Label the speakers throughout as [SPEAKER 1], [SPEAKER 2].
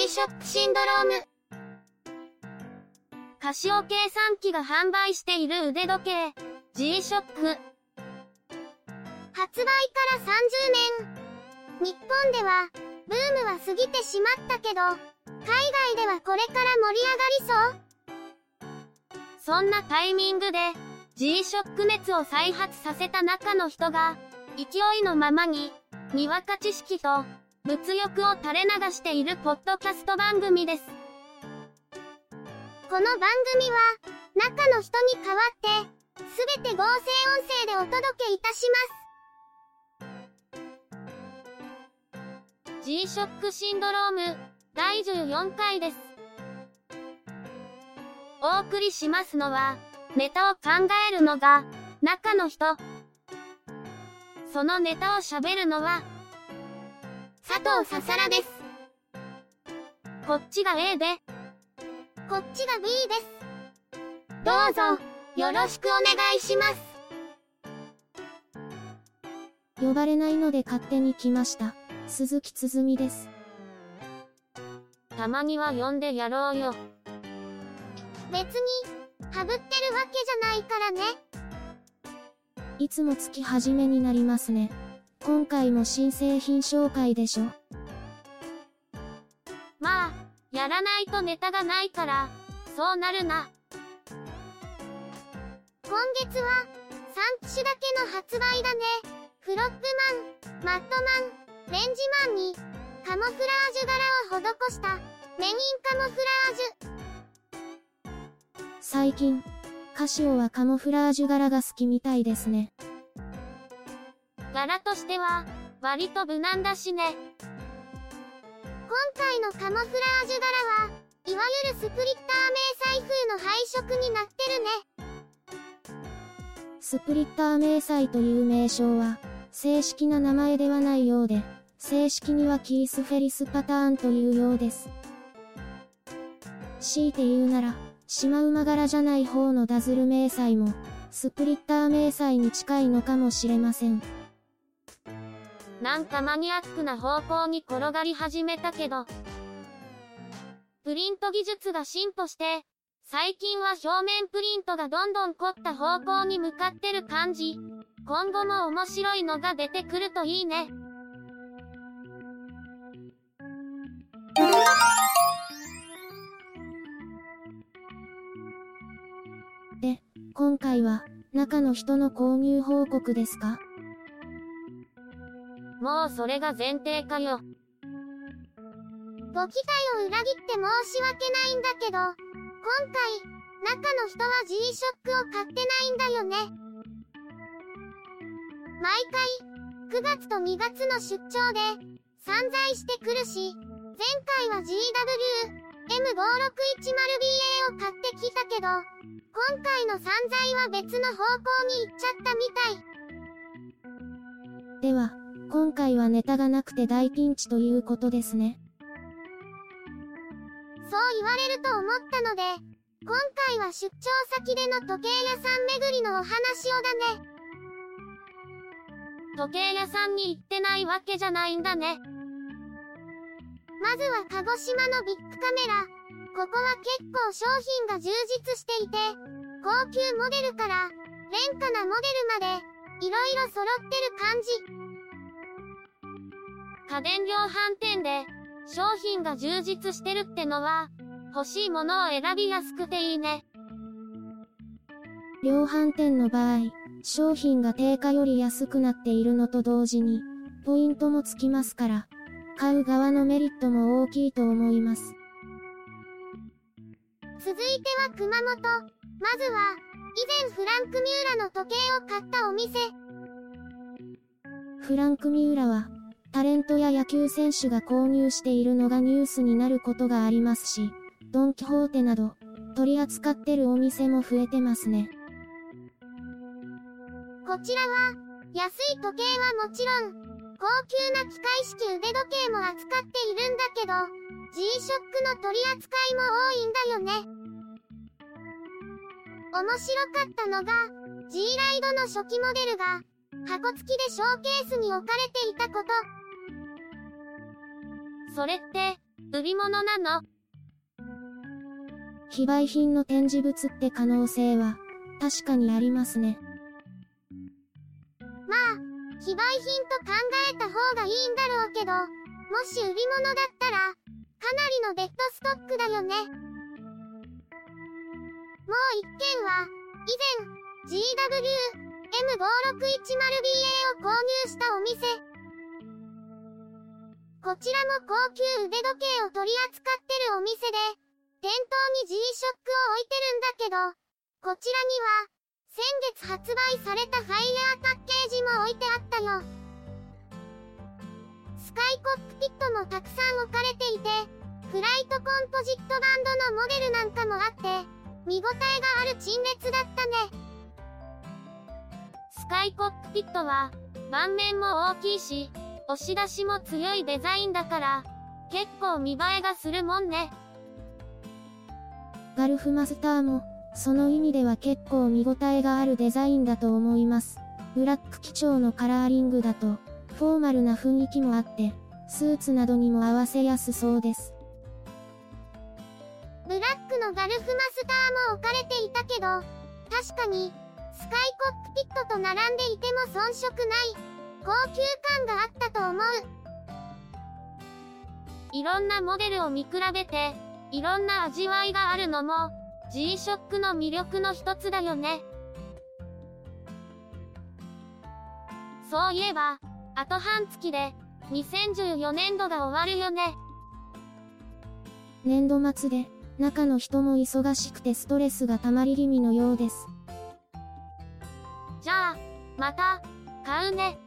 [SPEAKER 1] G-SHOCK シンドローム。カシオ計算機が販売している腕時計、G-SHOCK。
[SPEAKER 2] 発売から30年。日本では、ブームは過ぎてしまったけど、海外ではこれから盛り上がりそう
[SPEAKER 1] そんなタイミングで、G-SHOCK 熱を再発させた中の人が、勢いのままに、にわか知識と、物欲を垂れ流しているポッドキャスト番組です。
[SPEAKER 2] この番組は、中の人に代わって、すべて合成音声でお届けいたし
[SPEAKER 1] ます。G-SHOCK シンドローム、第14回です。お送りしますのは、ネタを考えるのが、中の人。そのネタを喋るのは、
[SPEAKER 2] 佐藤ささらです。
[SPEAKER 1] こっちが A で、
[SPEAKER 2] こっちが B です。
[SPEAKER 1] どうぞ、よろしくお願いします。
[SPEAKER 3] 呼ばれないので勝手に来ました。鈴木つづみです。
[SPEAKER 1] たまには呼んでやろうよ。
[SPEAKER 2] 別に、はぶってるわけじゃないからね。
[SPEAKER 3] いつも月始めになりますね。今回も新製品紹介でしょ。
[SPEAKER 1] まあ、やらないとネタがないから、そうなるな。
[SPEAKER 2] 今月は、3機種だけの発売だね。フロップマン、マットマン、レンジマンに、カモフラージュ柄を施した、メインカモフラ
[SPEAKER 3] ージュ。最近、カシオはカモフラージュ柄が好きみたいですね。
[SPEAKER 1] 柄としては、割と無難だしね。
[SPEAKER 2] 今回のカモフラージュ柄は、いわゆるスプリッター迷彩風の配色になってるね。
[SPEAKER 3] スプリッター迷彩という名称は、正式な名前ではないようで、正式にはキース・フェリスパターンというようです。強いて言うなら、シマウマ柄じゃない方のダズル迷彩も、スプリッター迷彩に近いのかもしれません。
[SPEAKER 1] なんかマニアックな方向に転がり始めたけど。プリント技術が進歩して、最近は表面プリントがどんどん凝った方向に向かってる感じ。今後も面白いのが出てくるといいね。
[SPEAKER 3] で、今回は、中の人の購入報告ですか？
[SPEAKER 1] もうそれが前提かよ。
[SPEAKER 2] ご期待を裏切って申し訳ないんだけど、今回、中の人は G-SHOCK を買ってないんだよね。毎回、9月と2月の出張で、散財してくるし、前回は GW、M5610BA を買ってきたけど、今回の散財は別の方向に行っちゃったみた
[SPEAKER 3] い。では、今回はネタがなくて大ピンチということですね。
[SPEAKER 2] そう言われると思ったので、今回は出張先での時計屋さん巡りのお話をだね。
[SPEAKER 1] 時計屋さんに行ってないわけじゃないんだね。
[SPEAKER 2] まずは鹿児島のビッグカメラ。ここは結構商品が充実していて、高級モデルから、廉価なモデルまで、いろいろ揃ってる感じ。
[SPEAKER 1] 家電量販店で、商品が充実してるってのは、欲しいものを選びやすくていいね。
[SPEAKER 3] 量販店の場合、商品が定価より安くなっているのと同時に、ポイントもつきますから、買う側のメリットも大きいと思います。
[SPEAKER 2] 続いては熊本。まずは、以前フランク・ミューラの時計を買ったお店。
[SPEAKER 3] フランク・ミューラは、タレントや野球選手が購入しているのがニュースになることがありますし、ドン・キホーテなど、取り扱ってるお店も増えてますね。
[SPEAKER 2] こちらは、安い時計はもちろん、高級な機械式腕時計も扱っているんだけど、G-SHOCK の取り扱いも多いんだよね。面白かったのが、G ライドの初期モデルが、箱付きでショーケースに置かれていたこと。
[SPEAKER 1] それって、売り物なの？
[SPEAKER 3] 非売品の展示物って可能性は、確かにありますね。
[SPEAKER 2] まあ、非売品と考えた方がいいんだろうけど、もし売り物だったら、かなりのデッドストックだよね。もう一件は、以前、GW M5610BA を購入したお店。こちらも高級腕時計を取り扱ってるお店で、店頭に G-SHOCK を置いてるんだけど、こちらには、先月発売されたハイヤーパッケージも置いてあったよ。スカイコックピットもたくさん置かれていて、フライトコンポジットバンドのモデルなんかもあって、見応えがある陳列だったね。
[SPEAKER 1] スカイコックピットは、盤面も大きいし、押し出しも強いデザインだから、結構見栄えがするもんね。
[SPEAKER 3] ガルフマスターも、その意味では結構見応えがあるデザインだと思います。ブラック基調のカラーリングだと、フォーマルな雰囲気もあって、スーツなどにも合わせやすそうです。
[SPEAKER 2] ブラックのガルフマスターも置かれていたけど、確かに、スカイコックピットと並んでいても遜色ない、高級感があったと思う。
[SPEAKER 1] いろんなモデルを見比べて、いろんな味わいがあるのも、G-SHOCK の魅力の一つだよね。そういえば、あと半月で、2014年度が終わるよね。
[SPEAKER 3] 年度末で、中の人も忙しくてストレスが溜まり気味のようです。
[SPEAKER 1] じゃあ、また、買うね。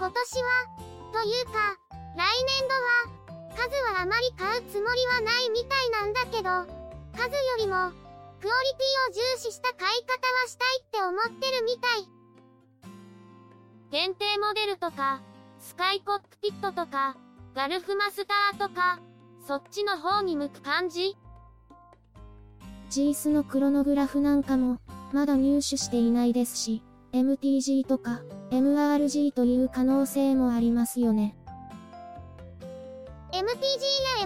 [SPEAKER 2] 今年は、というか、来年度は、数はあまり買うつもりはないみたいなんだけど、数よりも、クオリティを重視した買い方はしたいって思ってるみたい。
[SPEAKER 1] 限定モデルとか、スカイコックピットとか、ガルフマスターとか、そっちの方に向く感じ
[SPEAKER 3] ?GS のクロノグラフなんかも、まだ入手していないですし、MTG とか、MRG という可能性もありますよね。
[SPEAKER 2] MTG や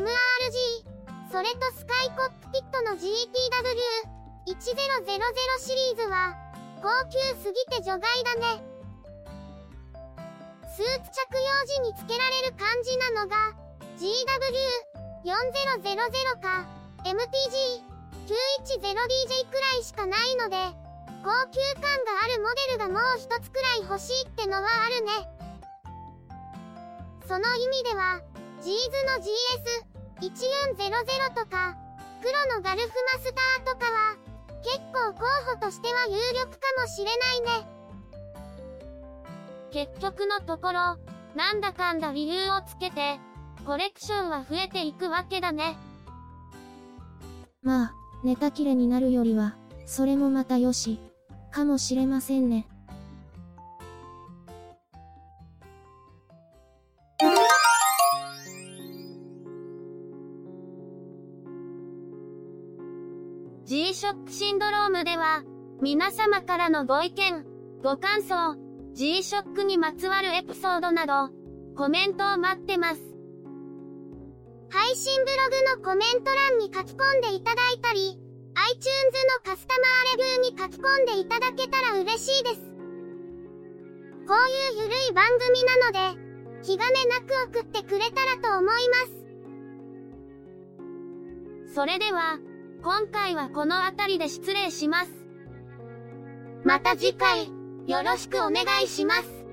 [SPEAKER 2] MRG、それとスカイコックピットの GTW1000 シリーズは高級すぎて除外だね。スーツ着用時につけられる感じなのが GW4000 か MTG910DJ くらいしかないので高級感があるモデルがもう一つくらい欲しいってのはあるね。その意味では、ジーズの GS、1400とか、黒のガルフマスターとかは、結構候補としては有力かもしれないね。
[SPEAKER 1] 結局のところ、なんだかんだ理由をつけて、コレクションは増えていくわけだね。
[SPEAKER 3] まあ、ネタ切れになるよりは、それもまたよし、かもしれませんね。
[SPEAKER 1] ショックシンドロームでは、皆様からのご意見、ご感想、G-SHOCK にまつわるエピソードなど、コメントを待ってます。
[SPEAKER 2] 配信ブログのコメント欄に書き込んでいただいたり、iTunes のカスタマーレビューに書き込んでいただけたら嬉しいです。こういうゆるい番組なので、気兼ねなく送ってくれたらと思います。
[SPEAKER 1] それでは、今回はこの辺りで失礼します。
[SPEAKER 2] また次回、よろしくお願いします。